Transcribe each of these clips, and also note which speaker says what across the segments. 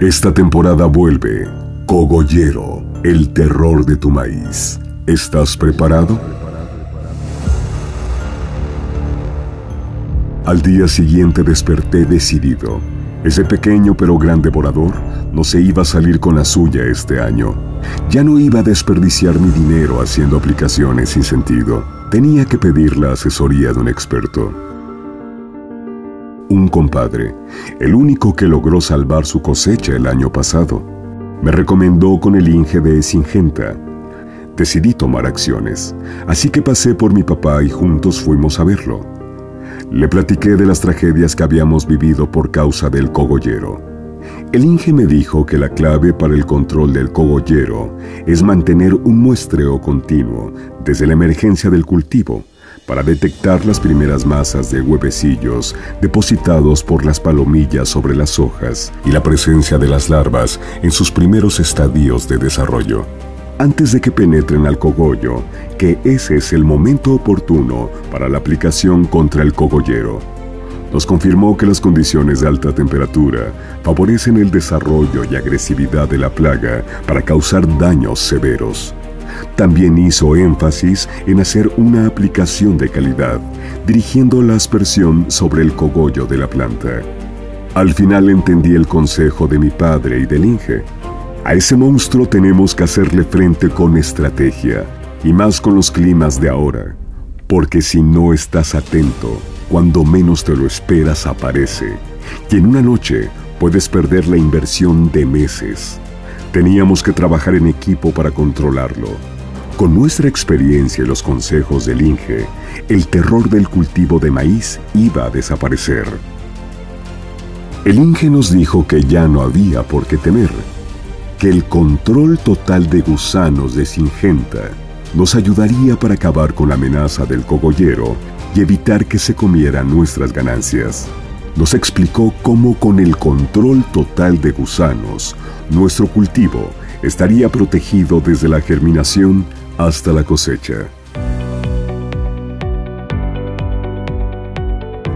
Speaker 1: Esta temporada vuelve Cogollero, el terror de tu maíz. ¿Estás preparado? Al día siguiente desperté decidido. Ese pequeño pero gran devorador no se iba a salir con la suya este año. Ya no iba a desperdiciar mi dinero haciendo aplicaciones sin sentido. Tenía que pedir la asesoría de un experto. Un compadre, el único que logró salvar su cosecha el año pasado, me recomendó con el Inge de Singenta. Decidí tomar acciones, así que pasé por mi papá y juntos fuimos a verlo. Le platiqué de las tragedias que habíamos vivido por causa del cogollero. El Inge me dijo que la clave para el control del cogollero es mantener un muestreo continuo desde la emergencia del cultivo para detectar las primeras masas de huevecillos depositados por las palomillas sobre las hojas y la presencia de las larvas en sus primeros estadios de desarrollo. Antes de que penetren al cogollo, que ese es el momento oportuno para la aplicación contra el cogollero. Nos confirmó que las condiciones de alta temperatura favorecen el desarrollo y agresividad de la plaga para causar daños severos. También hizo énfasis en hacer una aplicación de calidad, dirigiendo la aspersión sobre el cogollo de la planta. Al final entendí el consejo de mi padre y del Inge. A ese monstruo tenemos que hacerle frente con estrategia, y más con los climas de ahora, porque si no estás atento, cuando menos te lo esperas aparece, y en una noche puedes perder la inversión de meses. Teníamos que trabajar en equipo para controlarlo. Con nuestra experiencia y los consejos del Inge, el terror del cultivo de maíz iba a desaparecer. El Inge nos dijo que ya no había por qué temer, que el control total de gusanos de Singenta nos ayudaría para acabar con la amenaza del cogollero y evitar que se comieran nuestras ganancias. Nos explicó cómo con el control total de gusanos, nuestro cultivo estaría protegido desde la germinación hasta la cosecha.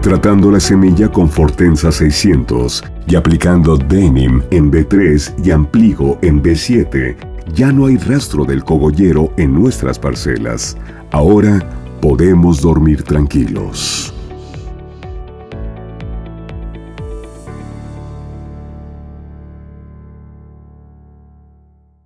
Speaker 1: Tratando la semilla con Fortensa 600 y aplicando Denim en B3 y Ampligo en B7, ya no hay rastro del cogollero en nuestras parcelas. Ahora podemos dormir tranquilos.